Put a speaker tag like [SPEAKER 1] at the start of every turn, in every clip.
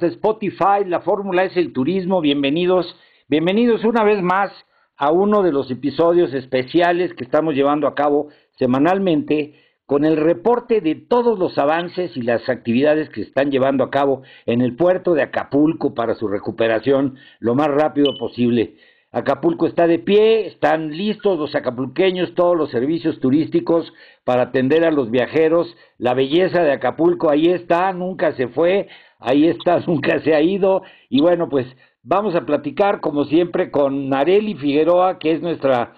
[SPEAKER 1] De Spotify, la fórmula es el turismo, bienvenidos, bienvenidos una vez más a uno de los episodios especiales que estamos llevando a cabo semanalmente con el reporte de todos los avances y las actividades que se están llevando a cabo en el puerto de Acapulco para su recuperación lo más rápido posible. Acapulco está de pie, están listos los acapulqueños, todos los servicios turísticos para atender a los viajeros. La belleza de Acapulco ahí está, nunca se fue ahí está, nunca se ha ido. Y bueno, pues vamos a platicar como siempre con Nareli Figueroa, que es nuestra,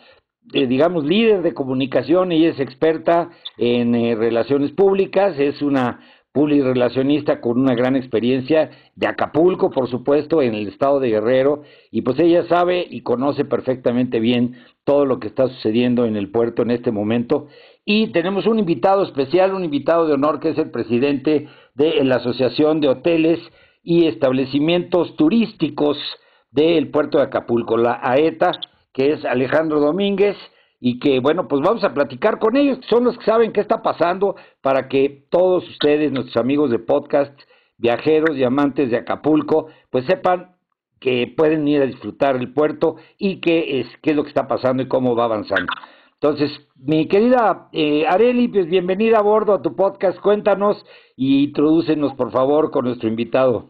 [SPEAKER 1] eh, digamos, líder de comunicación. Ella es experta en eh, relaciones públicas, es una publirelacionista con una gran experiencia de Acapulco, por supuesto, en el estado de Guerrero, y pues ella sabe y conoce perfectamente bien todo lo que está sucediendo en el puerto en este momento. Y tenemos un invitado especial, un invitado de honor que es el presidente de la Asociación de Hoteles y Establecimientos Turísticos del puerto de Acapulco, la AETA, que es Alejandro Domínguez, y que, bueno, pues vamos a platicar con ellos, son los que saben qué está pasando para que todos ustedes, nuestros amigos de podcast, viajeros y amantes de Acapulco, pues sepan que pueden ir a disfrutar el puerto y qué es, qué es lo que está pasando y cómo va avanzando. Entonces, mi querida eh, Areli, pues bienvenida a bordo a tu podcast. Cuéntanos y introdúcenos, por favor, con nuestro invitado.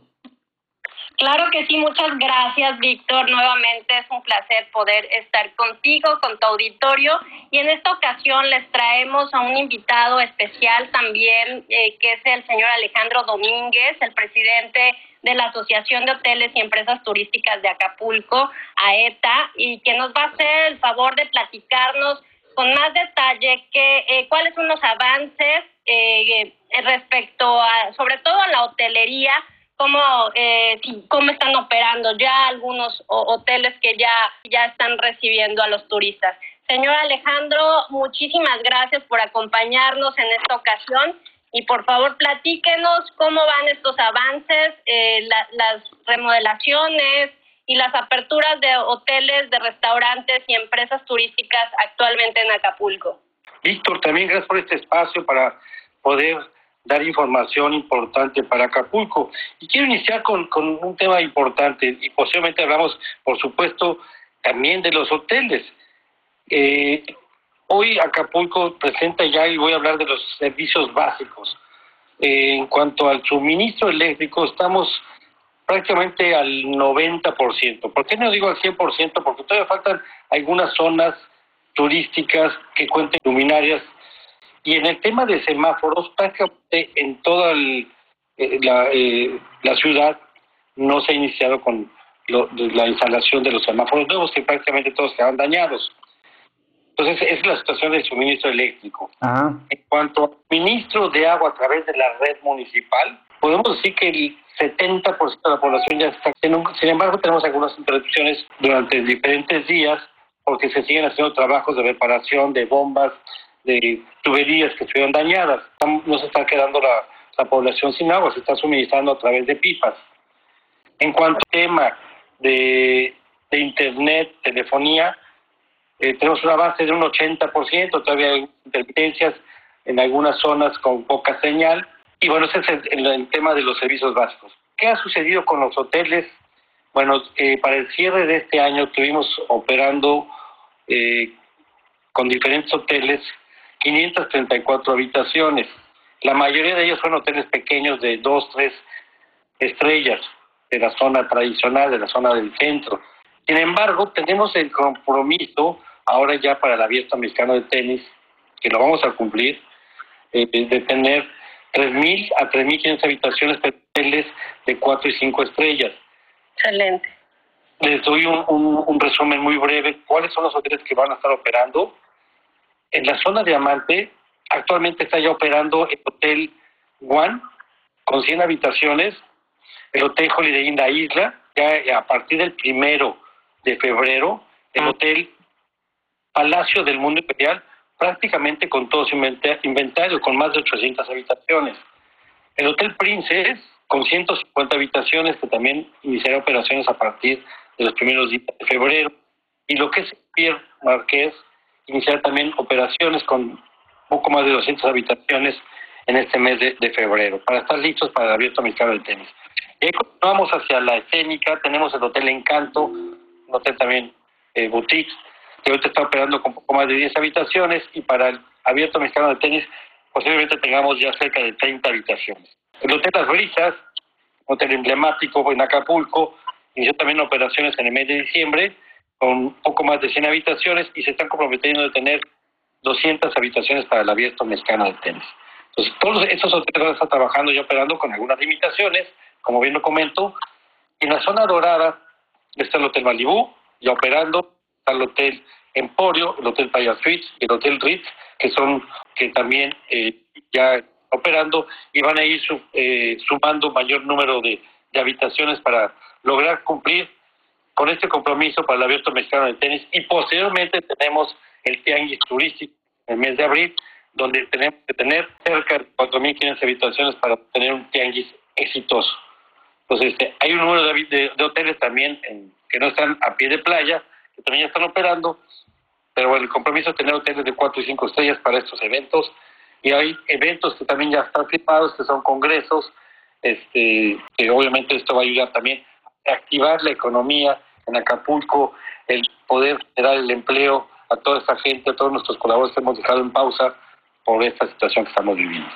[SPEAKER 2] Claro que sí, muchas gracias, Víctor. Nuevamente es un placer poder estar contigo, con tu auditorio. Y en esta ocasión les traemos a un invitado especial también, eh, que es el señor Alejandro Domínguez, el presidente de la Asociación de Hoteles y Empresas Turísticas de Acapulco, AETA, y que nos va a hacer el favor de platicarnos con más detalle que, eh, cuáles son los avances eh, respecto a, sobre todo a la hotelería, cómo, eh, cómo están operando ya algunos hoteles que ya, ya están recibiendo a los turistas. Señor Alejandro, muchísimas gracias por acompañarnos en esta ocasión y por favor platíquenos cómo van estos avances, eh, las remodelaciones, y las aperturas de hoteles, de restaurantes y empresas turísticas actualmente en Acapulco.
[SPEAKER 3] Víctor, también gracias por este espacio para poder dar información importante para Acapulco. Y quiero iniciar con, con un tema importante y posiblemente hablamos, por supuesto, también de los hoteles. Eh, hoy Acapulco presenta ya, y voy a hablar de los servicios básicos. Eh, en cuanto al suministro eléctrico, estamos prácticamente al 90%. ¿Por qué no digo al 100%? Porque todavía faltan algunas zonas turísticas que cuenten luminarias. Y en el tema de semáforos, prácticamente en toda eh, la, eh, la, ciudad no se ha iniciado con la instalación de los semáforos nuevos, que prácticamente todos quedan dañados. Entonces, es la situación del suministro eléctrico. En cuanto al suministro de agua a través de la red municipal, podemos decir que el 70% de la población ya está. Sin embargo, tenemos algunas interrupciones durante diferentes días porque se siguen haciendo trabajos de reparación de bombas, de tuberías que estuvieron dañadas. No se está quedando la, población sin agua, se está suministrando a través de pipas. En cuanto al tema de, Internet, telefonía, eh, tenemos un avance de un 80%, todavía hay intermitencias en algunas zonas con poca señal, Y bueno, ese es el, tema de los servicios básicos. ¿Qué ha sucedido con los hoteles? Bueno, eh, para el cierre de este año estuvimos operando eh, con diferentes hoteles 534 habitaciones. La mayoría de ellos son hoteles pequeños de dos, tres estrellas de la zona tradicional, de la zona del centro. Sin embargo, tenemos el compromiso ahora ya para el abierto mexicano de tenis, que lo vamos a cumplir, eh, de tener 3.000 a 3.500 habitaciones hoteles de 4 y 5 estrellas.
[SPEAKER 2] Excelente.
[SPEAKER 3] Les doy un, un, resumen muy breve. ¿Cuáles son los hoteles que van a estar operando? En la zona Diamante, actualmente está ya operando el Hotel One, con 100 habitaciones, el Hotel Holiday Inn La Isla, ya a partir del primero de febrero, el Hotel Palacio del Mundo Imperial, prácticamente con todo su inventario, con más de 800 habitaciones. El Hotel Princess, con 150 habitaciones, que también iniciará operaciones a partir de los primeros días de febrero. Y lo que es Pierre Marqués, iniciará también operaciones con poco más de 200 habitaciones en este mes de, febrero, para estar listos para el abierto mexicano del tenis. Y ahí continuamos hacia la escénica, tenemos el Hotel Encanto, un hotel también eh, boutique, que ahorita está operando con poco más de 10 habitaciones y para el abierto mexicano de tenis posiblemente tengamos ya cerca de 30 habitaciones. El Hotel Las Brisas, hotel emblemático en Acapulco, inició también operaciones en el mes de diciembre con poco más de 100 habitaciones y se están comprometiendo de tener 200 habitaciones para el abierto mexicano de tenis. Entonces, todos esos hoteles estar trabajando y operando con algunas limitaciones, como bien lo comento. En la zona dorada está el Hotel Malibú, ya operando, está el Hotel Emporio, el Hotel Playa Suites y el Hotel Ritz, que son que también eh, ya operando y van a ir eh, sumando mayor número de, habitaciones para lograr cumplir con este compromiso para el abierto mexicano de tenis y posteriormente tenemos el tianguis turístico en el mes de abril donde tenemos que tener cerca de 4.500 habitaciones para tener un tianguis exitoso. Entonces, este, hay un número de, hoteles también que no están a pie de playa, que también ya están operando, pero bueno, el compromiso es tener hoteles de 4 y 5 estrellas para estos eventos. Y hay eventos que también ya están firmados, que son congresos, este, que obviamente esto va a ayudar también a activar la economía en Acapulco, el poder generar el empleo a toda esta gente, a todos nuestros colaboradores que hemos dejado en pausa por esta situación que estamos viviendo.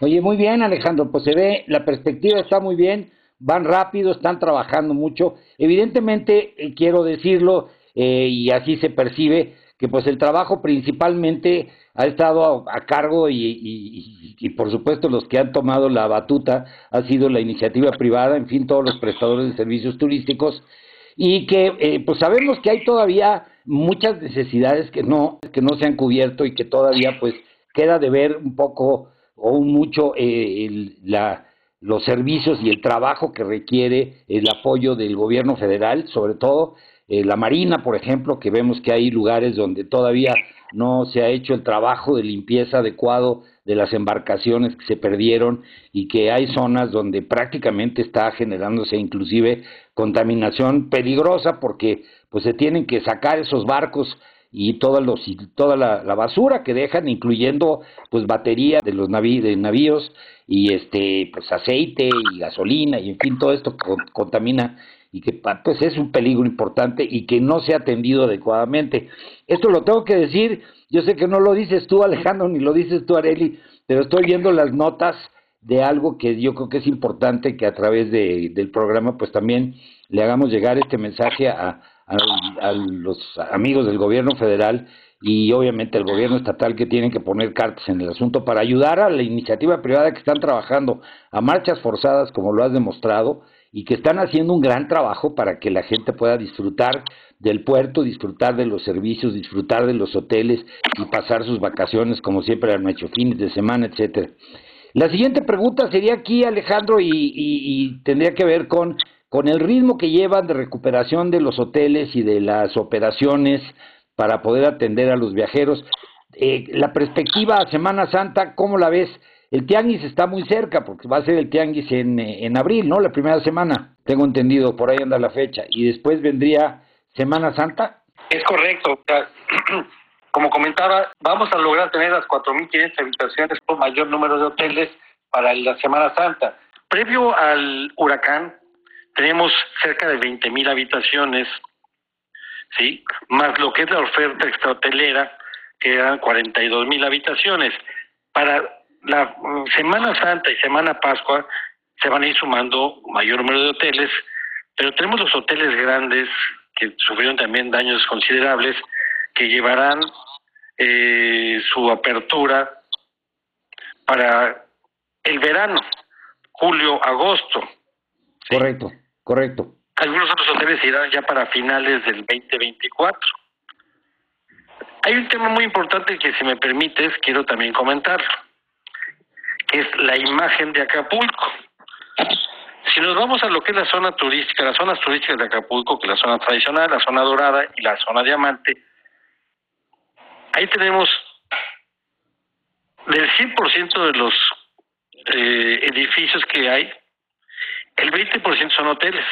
[SPEAKER 1] Oye, muy bien, Alejandro, pues se ve, la perspectiva está muy bien, van rápido, están trabajando mucho. Evidentemente, eh, quiero decirlo, eh, y así se percibe que pues el trabajo principalmente ha estado a, cargo y, y, por supuesto los que han tomado la batuta ha sido la iniciativa privada, en fin, todos los prestadores de servicios turísticos. Y que eh, pues sabemos que hay todavía muchas necesidades que no que no se han cubierto y que todavía pues queda de ver un poco o mucho eh, la los servicios y el trabajo que requiere el apoyo del gobierno federal, sobre todo eh, la Marina, por ejemplo, que vemos que hay lugares donde todavía no se ha hecho el trabajo de limpieza adecuado de las embarcaciones que se perdieron y que hay zonas donde prácticamente está generándose inclusive contaminación peligrosa porque pues se tienen que sacar esos barcos y toda, los, toda la, basura que dejan, incluyendo pues batería de los de navíos y este pues aceite y gasolina y en fin todo esto contamina y que pues es un peligro importante y que no se ha atendido adecuadamente. Esto lo tengo que decir, yo sé que no lo dices tú Alejandro ni lo dices tú Areli, pero estoy viendo las notas de algo que yo creo que es importante que a través de, del programa pues también le hagamos llegar este mensaje a, a, los amigos del gobierno federal y obviamente el gobierno estatal que tienen que poner cartas en el asunto para ayudar a la iniciativa privada que están trabajando a marchas forzadas como lo has demostrado y que están haciendo un gran trabajo para que la gente pueda disfrutar del puerto, disfrutar de los servicios, disfrutar de los hoteles y pasar sus vacaciones como siempre han hecho, fines de semana, etcétera. La siguiente pregunta sería aquí, Alejandro, y, tendría que ver con, con el ritmo que llevan de recuperación de los hoteles y de las operaciones para poder atender a los viajeros. Eh, la perspectiva Semana Santa, ¿cómo la ves? El tianguis está muy cerca porque va a ser el tianguis en, en abril, ¿no? La primera semana, tengo entendido, por ahí anda la fecha. Y después vendría Semana Santa.
[SPEAKER 3] Es correcto. Como comentaba, vamos a lograr tener las 4.500 habitaciones por mayor número de hoteles para la Semana Santa. Previo al huracán, tenemos cerca de 20 mil habitaciones, ¿sí? Más lo que es la oferta extrahotelera, que eran 42 mil habitaciones. Para la Semana Santa y Semana Pascua se van a ir sumando mayor número de hoteles, pero tenemos los hoteles grandes que sufrieron también daños considerables, que llevarán eh, su apertura para el verano, julio, agosto.
[SPEAKER 1] Correcto, correcto.
[SPEAKER 3] Algunos otros hoteles irán ya para finales del 2024. Hay un tema muy importante que, si me permites, quiero también comentarlo, es la imagen de Acapulco. Si nos vamos a lo que es la zona turística, las zonas turísticas de Acapulco, que es la zona tradicional, la zona dorada y la zona diamante, ahí tenemos del 100% de los eh, edificios que hay, el 20% son hoteles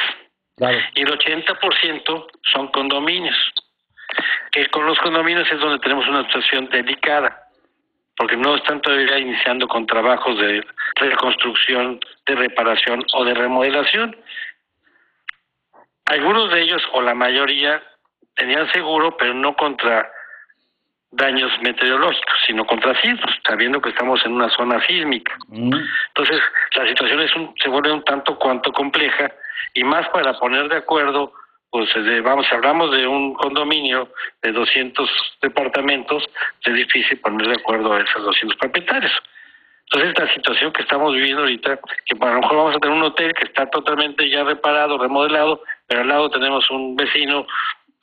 [SPEAKER 3] y el 80% son condominios. Que con los condominios es donde tenemos una situación delicada, porque no están todavía iniciando con trabajos de reconstrucción, de reparación o de remodelación. Algunos de ellos, o la mayoría, tenían seguro, pero no contra daños meteorológicos, sino contra sismos, sabiendo que estamos en una zona sísmica. Entonces, la situación es un, se vuelve un tanto cuanto compleja y más para poner de acuerdo, pues vamos, si hablamos de un condominio de 200 departamentos, es difícil poner de acuerdo a esos 200 propietarios. Entonces, la situación que estamos viviendo ahorita, que a lo mejor vamos a tener un hotel que está totalmente ya reparado, remodelado, pero al lado tenemos un vecino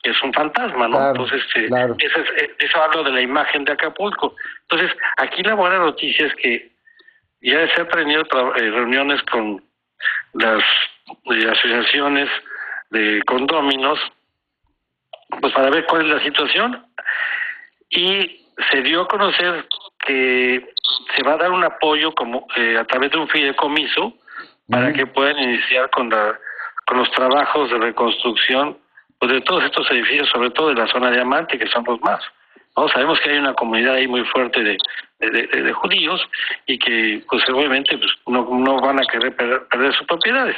[SPEAKER 3] es un fantasma, ¿no? Entonces, este, eso, es, eh, eso hablo de la imagen de Acapulco. Entonces, aquí la buena noticia es que ya se han tenido eh, reuniones con las eh, asociaciones de condóminos, pues para ver cuál es la situación. Y se dio a conocer que se va a dar un apoyo como a través de un fideicomiso para que puedan iniciar con la con los trabajos de reconstrucción pues de todos estos edificios, sobre todo de la zona diamante, que son los más. ¿no? Sabemos que hay una comunidad ahí muy fuerte de, de, judíos y que, pues obviamente, pues, no, no van a querer perder, sus propiedades.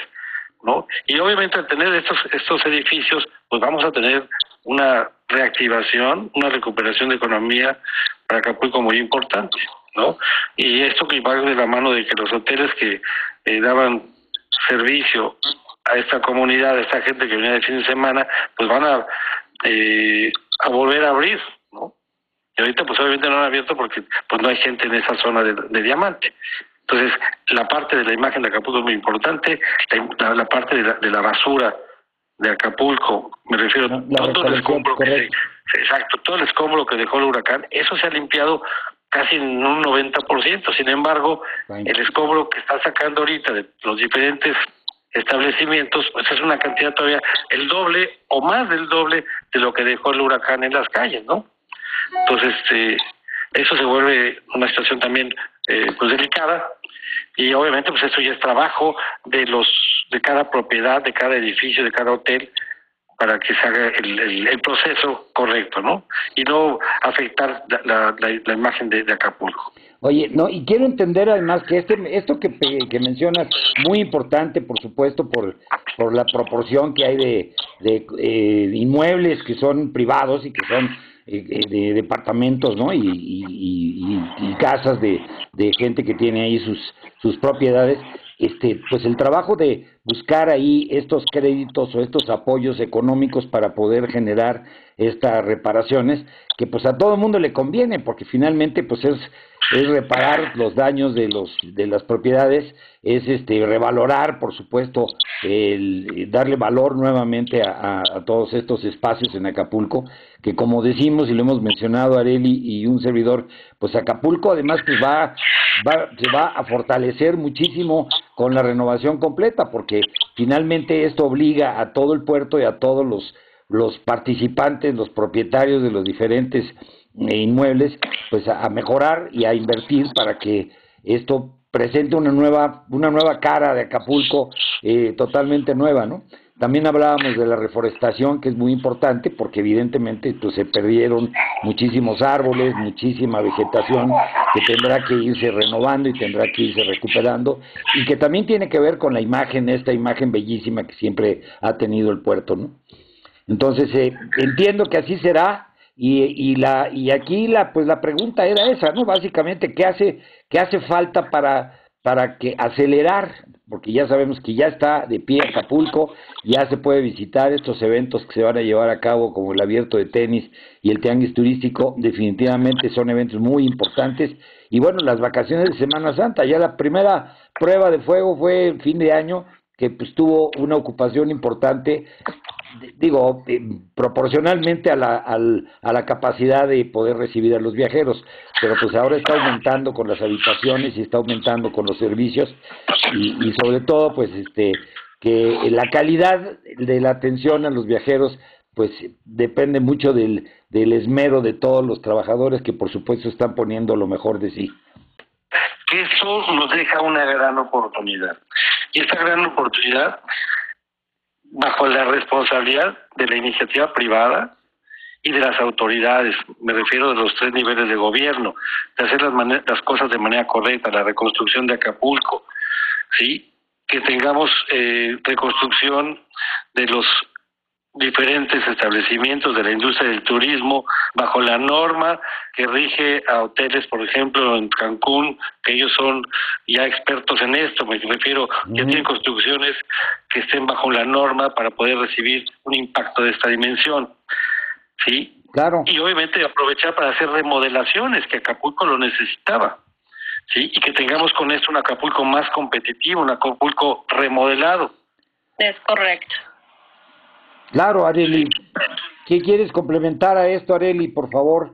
[SPEAKER 3] ¿No? Y obviamente al tener estos, estos edificios, pues vamos a tener una reactivación, una recuperación de economía para Acapulco muy importante. ¿no? Y esto que va de la mano de que los hoteles que eh, daban servicio a esta comunidad, a esta gente que viene de fin de semana, pues van a, eh, a volver a abrir, ¿no? Y ahorita pues obviamente no han abierto porque pues no hay gente en esa zona de, diamante. Entonces, la parte de la imagen de Acapulco es muy importante, la, parte de la, de la basura de Acapulco, me refiero a todo el escombro que exacto, todo el escombro que dejó el huracán, eso se ha limpiado casi en un 90%, sin embargo, el escombro que está sacando ahorita de los diferentes establecimientos, pues es una cantidad todavía el doble o más del doble de lo que dejó el huracán en las calles, ¿no? Entonces, este, eso se vuelve una situación también eh, pues delicada y obviamente pues eso ya es trabajo de los de cada propiedad, de cada edificio, de cada hotel para que se haga el, el, proceso correcto, ¿no? Y no afectar la, imagen de Acapulco.
[SPEAKER 1] Oye, no, y quiero entender además que este, esto que, que mencionas, muy importante, por supuesto, por, por la proporción que hay de, de eh, inmuebles que son privados y que son eh, de departamentos, ¿no? Y, y, casas de, de gente que tiene ahí sus, sus propiedades. Este, pues el trabajo de buscar ahí estos créditos o estos apoyos económicos para poder generar estas reparaciones, que pues a todo el mundo le conviene, porque finalmente pues es, es reparar los daños de los de las propiedades, es este revalorar, por supuesto, el, darle valor nuevamente a, todos estos espacios en Acapulco, que como decimos y lo hemos mencionado Areli y un servidor, pues Acapulco además pues va, va se va a fortalecer muchísimo con la renovación completa, porque finalmente esto obliga a todo el puerto y a todos los los participantes, los propietarios de los diferentes eh, inmuebles, pues a, mejorar y a invertir para que esto presente una nueva, una nueva cara de Acapulco eh, totalmente nueva, ¿no? También hablábamos de la reforestación, que es muy importante, porque evidentemente pues, se perdieron muchísimos árboles, muchísima vegetación que tendrá que irse renovando y tendrá que irse recuperando, y que también tiene que ver con la imagen, esta imagen bellísima que siempre ha tenido el puerto, ¿no? Entonces, eh, entiendo que así será, y, y, la, y aquí la, pues la pregunta era esa, ¿no? Básicamente, ¿qué hace, qué hace falta para, para que acelerar porque ya sabemos que ya está de pie Acapulco, ya se puede visitar estos eventos que se van a llevar a cabo, como el abierto de tenis y el tianguis turístico, definitivamente son eventos muy importantes. Y bueno, las vacaciones de Semana Santa, ya la primera prueba de fuego fue en fin de año, que pues tuvo una ocupación importante digo, eh, proporcionalmente a la, a la capacidad de poder recibir a los viajeros, pero pues ahora está aumentando con las habitaciones y está aumentando con los servicios y, y sobre todo pues este que la calidad de la atención a los viajeros pues depende mucho del, del esmero de todos los trabajadores que por supuesto están poniendo lo mejor de sí.
[SPEAKER 3] Eso nos deja una gran oportunidad. Y esta gran oportunidad bajo la responsabilidad de la iniciativa privada y de las autoridades, me refiero de los tres niveles de gobierno, de hacer las, las cosas de manera correcta, la reconstrucción de Acapulco, sí, que tengamos eh, reconstrucción de los diferentes establecimientos de la industria del turismo bajo la norma que rige a hoteles, por ejemplo, en Cancún, que ellos son ya expertos en esto, me refiero, ya tienen construcciones que estén bajo la norma para poder recibir un impacto de esta dimensión. ¿Sí?
[SPEAKER 1] Claro.
[SPEAKER 3] Y obviamente aprovechar para hacer remodelaciones, que Acapulco lo necesitaba. ¿Sí? Y que tengamos con esto un Acapulco más competitivo, un Acapulco remodelado.
[SPEAKER 2] Es correcto.
[SPEAKER 1] Claro, Areli. ¿Qué quieres complementar a esto, Areli, por favor?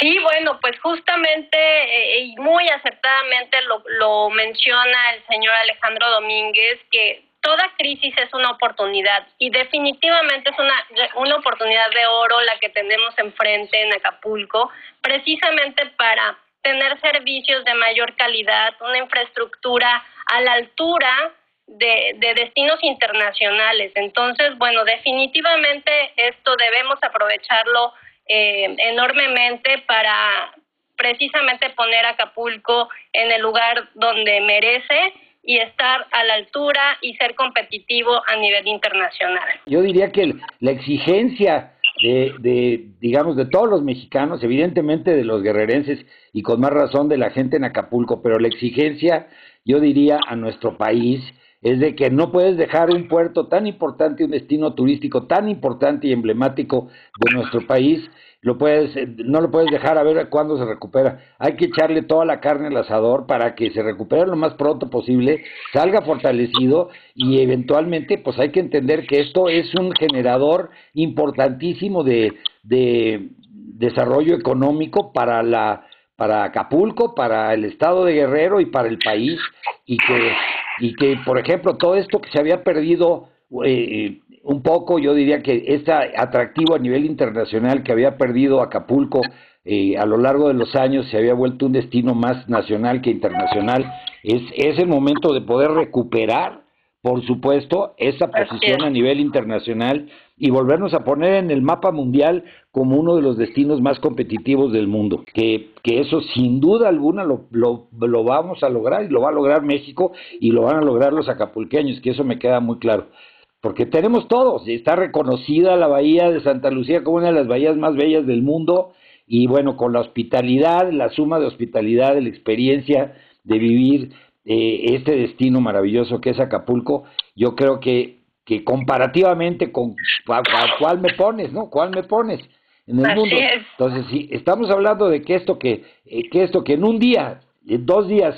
[SPEAKER 2] Sí, bueno, pues justamente eh, y muy acertadamente lo, lo menciona el señor Alejandro Domínguez, que toda crisis es una oportunidad y definitivamente es una, una oportunidad de oro la que tenemos enfrente en Acapulco, precisamente para tener servicios de mayor calidad, una infraestructura a la altura de, de, destinos internacionales. Entonces, bueno, definitivamente esto debemos aprovecharlo eh, enormemente para precisamente poner Acapulco en el lugar donde merece y estar a la altura y ser competitivo a nivel internacional.
[SPEAKER 1] Yo diría que la exigencia de, de, digamos, de todos los mexicanos, evidentemente de los guerrerenses y con más razón de la gente en Acapulco, pero la exigencia, yo diría, a nuestro país es de que no puedes dejar un puerto tan importante, un destino turístico tan importante y emblemático de nuestro país, lo puedes, no lo puedes dejar a ver cuándo se recupera. Hay que echarle toda la carne al asador para que se recupere lo más pronto posible, salga fortalecido y eventualmente pues hay que entender que esto es un generador importantísimo de, de desarrollo económico para la para Acapulco, para el estado de Guerrero y para el país y que y que, por ejemplo, todo esto que se había perdido eh, un poco, yo diría que este atractivo a nivel internacional que había perdido Acapulco eh, a lo largo de los años se había vuelto un destino más nacional que internacional, es, es el momento de poder recuperar, por supuesto, esa posición a nivel internacional y volvernos a poner en el mapa mundial como uno de los destinos más competitivos del mundo. Que, que eso sin duda alguna lo, lo, vamos a lograr y lo va a lograr México y lo van a lograr los acapulqueños, que eso me queda muy claro. Porque tenemos todos, está reconocida la bahía de Santa Lucía como una de las bahías más bellas del mundo y bueno, con la hospitalidad, la suma de hospitalidad, la experiencia de vivir eh, este destino maravilloso que es Acapulco, yo creo que que comparativamente con cuál me pones, ¿no? ¿Cuál me pones en el mundo? Entonces, si estamos hablando de que esto que, eh, que esto que en un día, en dos días,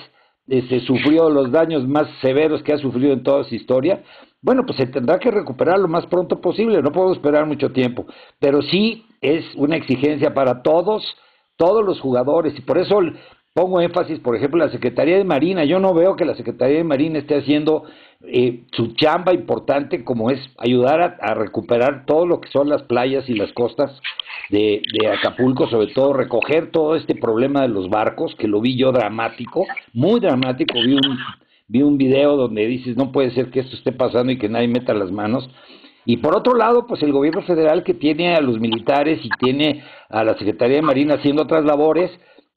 [SPEAKER 1] eh, se sufrió los daños más severos que ha sufrido en toda su historia, bueno, pues se tendrá que recuperar lo más pronto posible, no podemos esperar mucho tiempo, pero sí es una exigencia para todos, todos los jugadores, y por eso pongo énfasis, por ejemplo, la Secretaría de Marina. Yo no veo que la Secretaría de Marina esté haciendo eh, su chamba importante como es ayudar a, recuperar todo lo que son las playas y las costas de, de, Acapulco, sobre todo recoger todo este problema de los barcos, que lo vi yo dramático, muy dramático. Vi un, vi un video donde dices, no puede ser que esto esté pasando y que nadie meta las manos. Y por otro lado, pues el gobierno federal que tiene a los militares y tiene a la Secretaría de Marina haciendo otras labores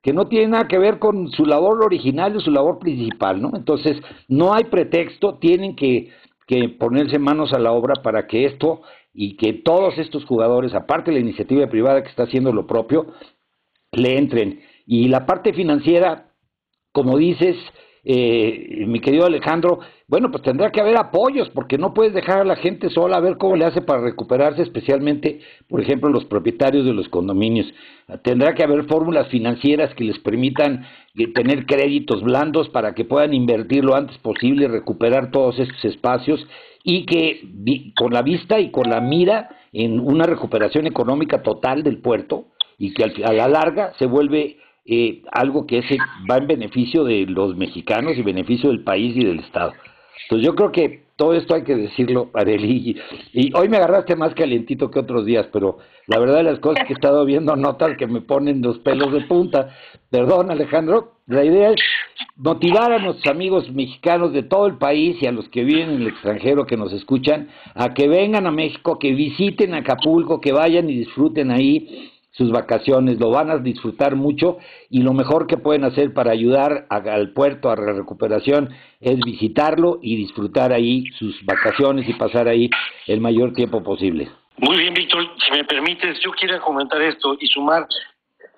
[SPEAKER 1] que no tienen nada que ver con su labor original y su labor principal, ¿no? Entonces, no hay pretexto, tienen que, que ponerse manos a la obra para que esto y que todos estos jugadores, aparte de la iniciativa privada que está haciendo lo propio, le entren. Y la parte financiera, como dices, eh, mi querido Alejandro, bueno, pues tendrá que haber apoyos, porque no puedes dejar a la gente sola a ver cómo le hace para recuperarse, especialmente, por ejemplo, los propietarios de los condominios. Tendrá que haber fórmulas financieras que les permitan eh, tener créditos blandos para que puedan invertir lo antes posible, recuperar todos estos espacios y que con la vista y con la mira en una recuperación económica total del puerto y que a la larga se vuelve eh, algo que va en beneficio de los mexicanos y beneficio del país y del Estado. Entonces yo creo que todo esto hay que decirlo, Areli. Y, hoy me agarraste más calientito que otros días, pero la verdad de las cosas que he estado viendo notas que me ponen los pelos de punta. Perdón, Alejandro. La idea es motivar a nuestros amigos mexicanos de todo el país y a los que viven en el extranjero que nos escuchan a que vengan a México, que visiten Acapulco, que vayan y disfruten ahí sus vacaciones, lo van a disfrutar mucho y lo mejor que pueden hacer para ayudar al puerto a la recuperación es visitarlo y disfrutar ahí sus vacaciones y pasar ahí el mayor tiempo posible.
[SPEAKER 3] Muy bien, Víctor, si me permites, yo quiero comentar esto y sumar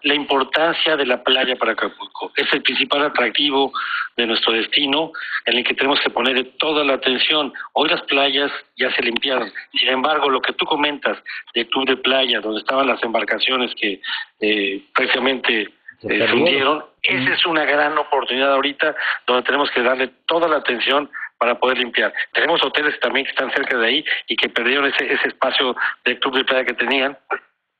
[SPEAKER 3] la importancia de la playa para Acapulco. Es el principal atractivo de nuestro destino en el que tenemos que poner toda la atención. Hoy las playas ya se limpiaron. Sin embargo, lo que tú comentas de club de playa, donde estaban las embarcaciones que eh, prácticamente se fundieron, esa es una gran oportunidad ahorita donde tenemos que darle toda la atención para poder limpiar. Tenemos hoteles también que están cerca de ahí y que perdieron ese, ese espacio de club de playa que tenían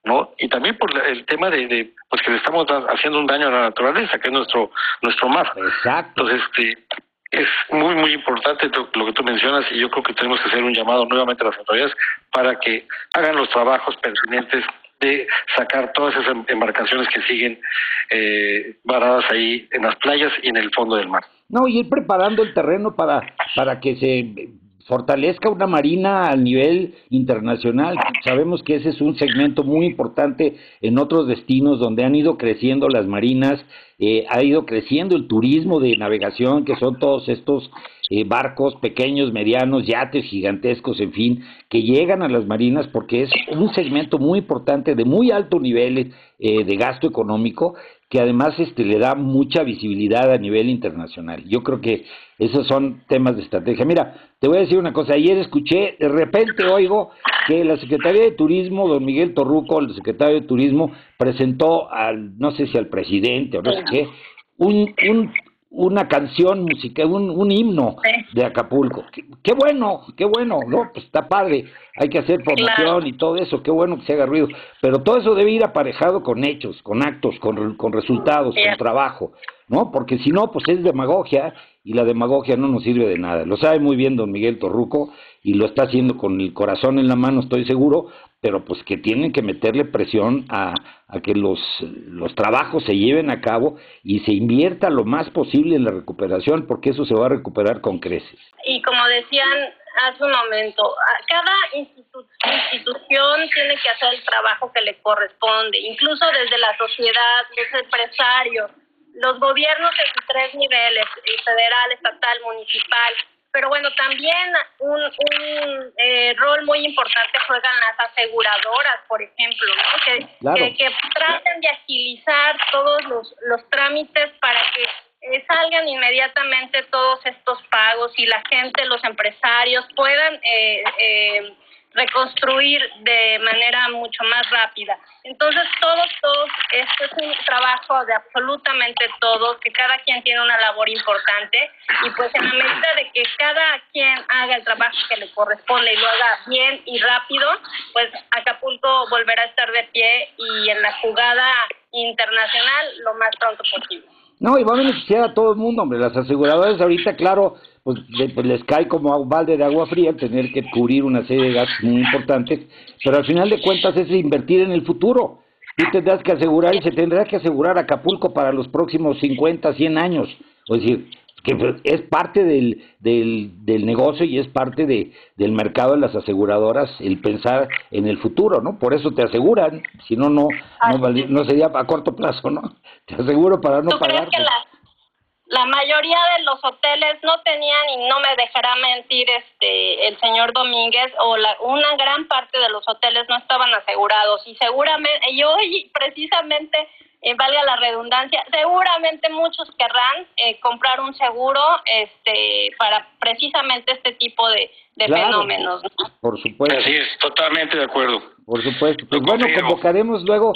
[SPEAKER 3] ¿no? Y también por el tema de, pues que le estamos haciendo un daño a la naturaleza, que es nuestro nuestro mar.
[SPEAKER 1] Exacto.
[SPEAKER 3] Entonces, este es muy muy importante lo, que tú mencionas y yo creo que tenemos que hacer un llamado nuevamente a las autoridades para que hagan los trabajos pertinentes de sacar todas esas em, embarcaciones que siguen eh, varadas ahí en las playas y en el fondo del mar.
[SPEAKER 1] No, y ir preparando el terreno para, para que se fortalezca una marina a nivel internacional. Sabemos que ese es un segmento muy importante en otros destinos donde han ido creciendo las marinas, eh, ha ido creciendo el turismo de navegación, que son todos estos eh, barcos pequeños, medianos, yates gigantescos, en fin, que llegan a las marinas porque es un segmento muy importante de muy alto nivel eh, de gasto económico que además este, le da mucha visibilidad a nivel internacional. Yo creo que esos son temas de estrategia. Mira, te voy a decir una cosa. Ayer escuché, de repente oigo que la Secretaría de Turismo, don Miguel Torruco, el secretario de Turismo, presentó al, no sé si al presidente o no sé qué, un, un una canción musical, un, un himno de Acapulco. Qué, bueno, qué bueno, ¿no? Pues está padre, hay que hacer promoción y todo eso, qué bueno que se haga ruido. Pero todo eso debe ir aparejado con hechos, con actos, con, con resultados, con trabajo, ¿no? Porque si no, pues es demagogia y la demagogia no nos sirve de nada. Lo sabe muy bien don Miguel Torruco y lo está haciendo con el corazón en la mano, estoy seguro, pero pues que tienen que meterle presión a, a que los, los trabajos se lleven a cabo y se invierta lo más posible en la recuperación, porque eso se va a recuperar con creces.
[SPEAKER 2] Y como decían hace un momento, cada institución tiene que hacer el trabajo que le corresponde, incluso desde la sociedad, los empresarios, los gobiernos en tres niveles, federal, estatal, municipal, pero bueno, también un, un eh, rol muy importante juegan las aseguradoras, por ejemplo, que, que, traten de agilizar todos los, los trámites para que eh, salgan inmediatamente todos estos pagos y la gente, los empresarios puedan eh, eh, reconstruir de manera mucho más rápida. Entonces, todos, todos, esto es un trabajo de absolutamente todos, que cada quien tiene una labor importante y pues en la medida de que cada quien haga el trabajo que le corresponde y lo haga bien y rápido, pues Acapulco volverá a estar de pie y en la jugada internacional lo más pronto posible.
[SPEAKER 1] No, y va a beneficiar a todo el mundo, hombre. Las aseguradoras ahorita, claro, pues, pues les cae como un balde de agua fría tener que cubrir una serie de gastos muy importantes, pero al final de cuentas es invertir en el futuro. Tú tendrás que asegurar y se tendrá que asegurar Acapulco para los próximos 50, 100 años. Es decir, que pues, es parte del, del, del negocio y es parte de, del mercado de las aseguradoras el pensar en el futuro, ¿no? Por eso te aseguran, si no, no, no, sería a corto plazo, ¿no? Te aseguro para no pagar.
[SPEAKER 2] La mayoría de los hoteles no tenían, y no me dejará mentir este el señor Domínguez, o la, una gran parte de los hoteles no estaban asegurados. Y seguramente, y hoy precisamente, eh, valga la redundancia, seguramente muchos querrán eh, comprar un seguro este para precisamente este tipo de, fenómenos.
[SPEAKER 1] Por supuesto.
[SPEAKER 3] Así es, totalmente de acuerdo.
[SPEAKER 1] Por supuesto. Pues bueno, convocaremos luego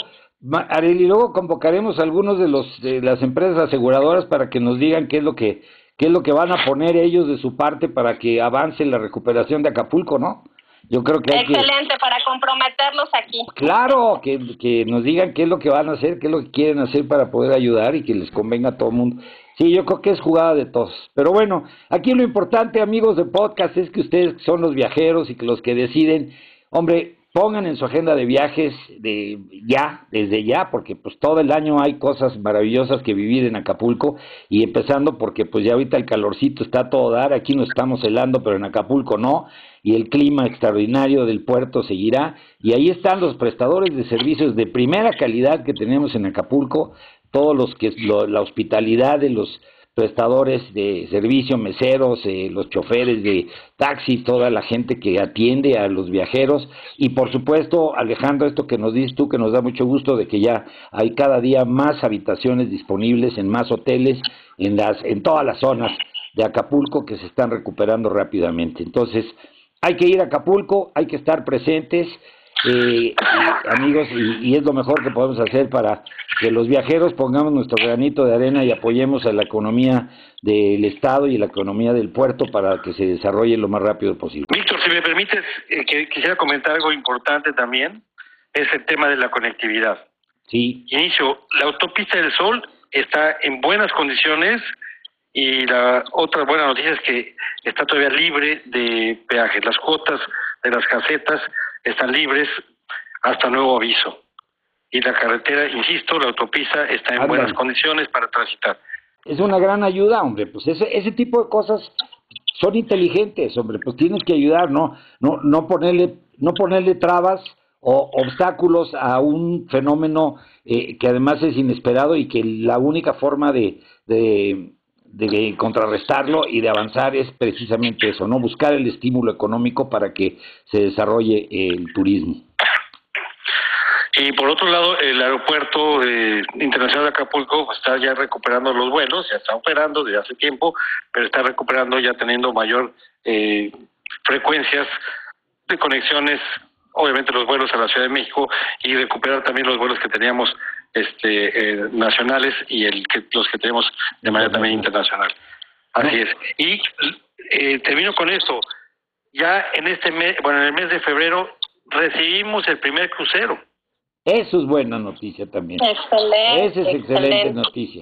[SPEAKER 1] Areli, luego convocaremos a algunos de los de las empresas aseguradoras para que nos digan qué es lo que qué es lo que van a poner ellos de su parte para que avance la recuperación de Acapulco, ¿no? Yo creo que
[SPEAKER 2] excelente para comprometerlos aquí.
[SPEAKER 1] Claro, que, que nos digan qué es lo que van a hacer, qué es lo que quieren hacer para poder ayudar y que les convenga a todo el mundo. Sí, yo creo que es jugada de todos. Pero bueno, aquí lo importante, amigos de podcast, es que ustedes son los viajeros y que los que deciden, hombre, pongan en su agenda de viajes de ya, desde ya, porque pues todo el año hay cosas maravillosas que vivir en Acapulco y empezando porque pues ya ahorita el calorcito está todo dar, aquí no estamos helando, pero en Acapulco no, y el clima extraordinario del puerto seguirá, y ahí están los prestadores de servicios de primera calidad que tenemos en Acapulco, todos los que la hospitalidad de los prestadores de servicio, meseros, eh, los choferes de taxis, toda la gente que atiende a los viajeros y por supuesto, Alejandro, esto que nos dices tú, que nos da mucho gusto de que ya hay cada día más habitaciones disponibles en más hoteles en las en todas las zonas de Acapulco que se están recuperando rápidamente. Entonces, hay que ir a Acapulco, hay que estar presentes eh, amigos, y, es lo mejor que podemos hacer para que los viajeros pongamos nuestro granito de arena y apoyemos a la economía del Estado y la economía del puerto para que se desarrolle lo más rápido posible.
[SPEAKER 3] Víctor, si me permites, eh, que quisiera comentar algo importante también, es el tema de la conectividad.
[SPEAKER 1] Sí.
[SPEAKER 3] Inicio, la autopista del Sol está en buenas condiciones y la otra buena noticia es que está todavía libre de peajes. Las cuotas de las casetas están libres hasta nuevo aviso. Y la carretera, insisto, la autopista está en buenas condiciones para transitar.
[SPEAKER 1] Es una gran ayuda, hombre, pues ese, ese tipo de cosas son inteligentes, hombre, pues tienes que ayudar, no, no, no ponerle, no ponerle trabas o obstáculos a un fenómeno eh, que además es inesperado y que la única forma de, de de contrarrestarlo y de avanzar es precisamente eso, ¿no? Buscar el estímulo económico para que se desarrolle el turismo.
[SPEAKER 3] Y por otro lado, el aeropuerto eh, internacional de Acapulco está ya recuperando los vuelos, ya está operando desde hace tiempo, pero está recuperando ya teniendo mayor eh, frecuencias de conexiones, obviamente los vuelos a la Ciudad de México y recuperar también los vuelos que teníamos este, eh, nacionales y el que, los que tenemos de manera también internacional. Así es. Y eh, termino con esto. Ya en este mes, bueno, en el mes de febrero recibimos el primer crucero.
[SPEAKER 1] Eso es buena noticia también.
[SPEAKER 2] Excelente.
[SPEAKER 1] Esa es excelente noticia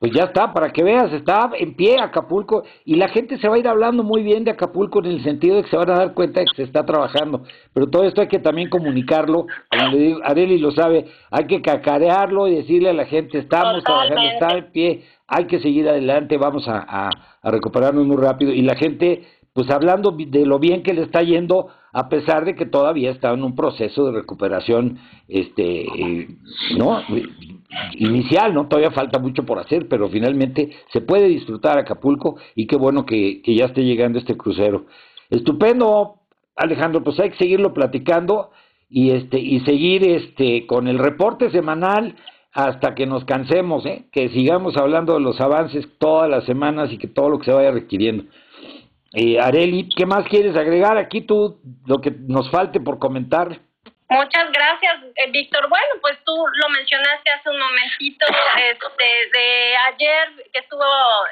[SPEAKER 1] pues ya está, para que veas, está en pie Acapulco y la gente se va a ir hablando muy bien de Acapulco en el sentido de que se van a dar cuenta de que se está trabajando, pero todo esto hay que también comunicarlo, como le digo, Areli lo sabe, hay que cacarearlo y decirle a la gente, estamos trabajando, está en pie, hay que seguir adelante, vamos a, a recuperarnos muy rápido y la gente, pues hablando de lo bien que le está yendo, a pesar de que todavía está en un proceso de recuperación, este, eh, ¿no? Inicial, ¿no? Todavía falta mucho por hacer, pero finalmente se puede disfrutar Acapulco y qué bueno que, que ya esté llegando este crucero. Estupendo, Alejandro, pues hay que seguirlo platicando y este y seguir este con el reporte semanal hasta que nos cansemos, ¿eh? que sigamos hablando de los avances todas las semanas y que todo lo que se vaya requiriendo. Eh, Areli, ¿qué más quieres agregar aquí tú, lo que nos falte por comentar?
[SPEAKER 2] Muchas gracias, eh, Víctor. Bueno, pues tú lo mencionaste hace un momentito, este, de ayer que estuvo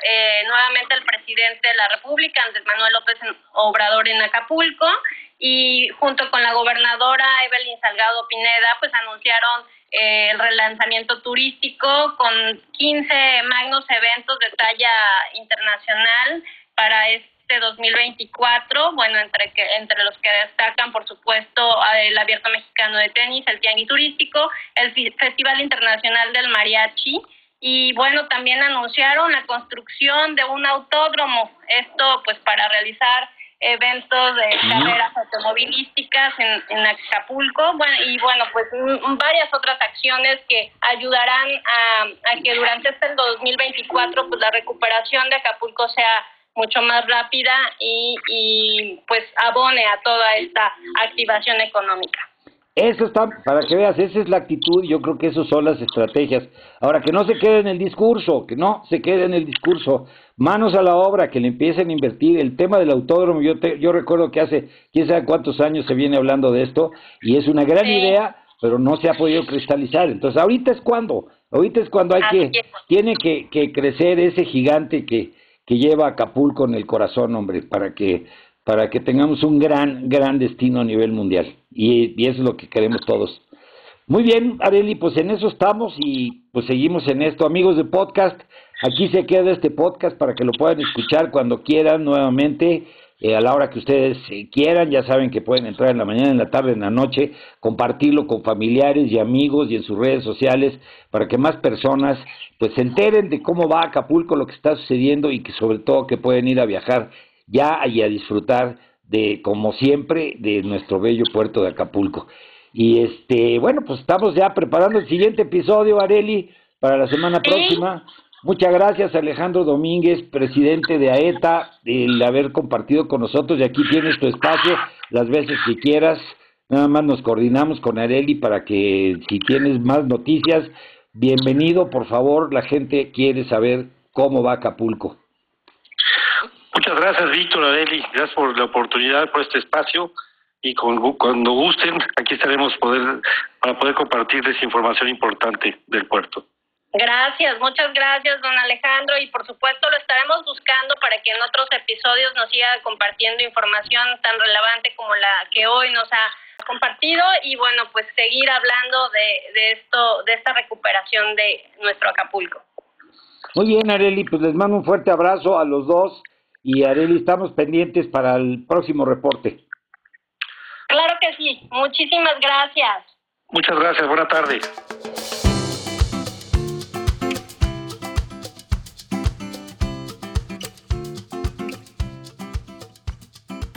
[SPEAKER 2] eh, nuevamente el presidente de la República, Andrés Manuel López Obrador, en Acapulco, y junto con la gobernadora Evelyn Salgado Pineda, pues anunciaron eh, el relanzamiento turístico con 15 magnos eventos de talla internacional para este 2024, bueno, entre, que, entre los que destacan, por supuesto, el Abierto Mexicano de Tenis, el Tianguis Turístico, el Festival Internacional del Mariachi, y bueno, también anunciaron la construcción de un autódromo, esto pues para realizar eventos de carreras automovilísticas en, en Acapulco bueno, y bueno, pues varias otras acciones que ayudarán a, a que durante este 2024 pues la recuperación de Acapulco sea mucho más rápida y, y pues abone a toda esta activación económica.
[SPEAKER 1] Eso está, para que veas, esa es la actitud, yo creo que esas son las estrategias. Ahora, que no se quede en el discurso, que no se quede en el discurso, manos a la obra, que le empiecen a invertir. El tema del autódromo, yo, te, yo recuerdo que hace quién sabe cuántos años se viene hablando de esto, y es una gran idea, pero no se ha podido cristalizar. Entonces, ahorita es cuando, ahorita es cuando hay que, tiene que, que crecer ese gigante que, que lleva a Acapulco en el corazón, hombre, para que para que tengamos un gran, gran destino a nivel mundial. Y, eso es lo que queremos todos. Muy bien, Areli, pues en eso estamos y pues seguimos en esto. Amigos de podcast, aquí se queda este podcast para que lo puedan escuchar cuando quieran nuevamente, eh, a la hora que ustedes eh, quieran. Ya saben que pueden entrar en la mañana, en la tarde, en la noche, compartirlo con familiares y amigos y en sus redes sociales para que más personas pues se enteren de cómo va Acapulco, lo que está sucediendo y que sobre todo que pueden ir a viajar ya y a disfrutar de, como siempre, de nuestro bello puerto de Acapulco. Y este, bueno, pues estamos ya preparando el siguiente episodio, Areli, para la semana próxima. Muchas gracias, Alejandro Domínguez, presidente de AETA, el haber compartido con nosotros. Y aquí tienes tu espacio las veces que quieras. Nada más nos coordinamos con Areli para que si tienes más noticias, bienvenido, por favor. La gente quiere saber cómo va Acapulco.
[SPEAKER 3] Muchas gracias, Víctor, Adeli. Gracias por la oportunidad, por este espacio. Y cuando gusten, aquí estaremos poder, para poder compartirles información importante del puerto.
[SPEAKER 2] Gracias, muchas gracias, don Alejandro. Y por supuesto lo estaremos buscando para que en otros episodios nos siga compartiendo información tan relevante como la que hoy nos ha compartido y bueno, pues seguir hablando de, de esto, de esta recuperación de nuestro Acapulco.
[SPEAKER 1] Muy bien, Areli, pues les mando un fuerte abrazo a los dos y Areli, estamos pendientes para el próximo reporte.
[SPEAKER 2] Claro que sí, muchísimas gracias.
[SPEAKER 3] Muchas gracias, buena tarde.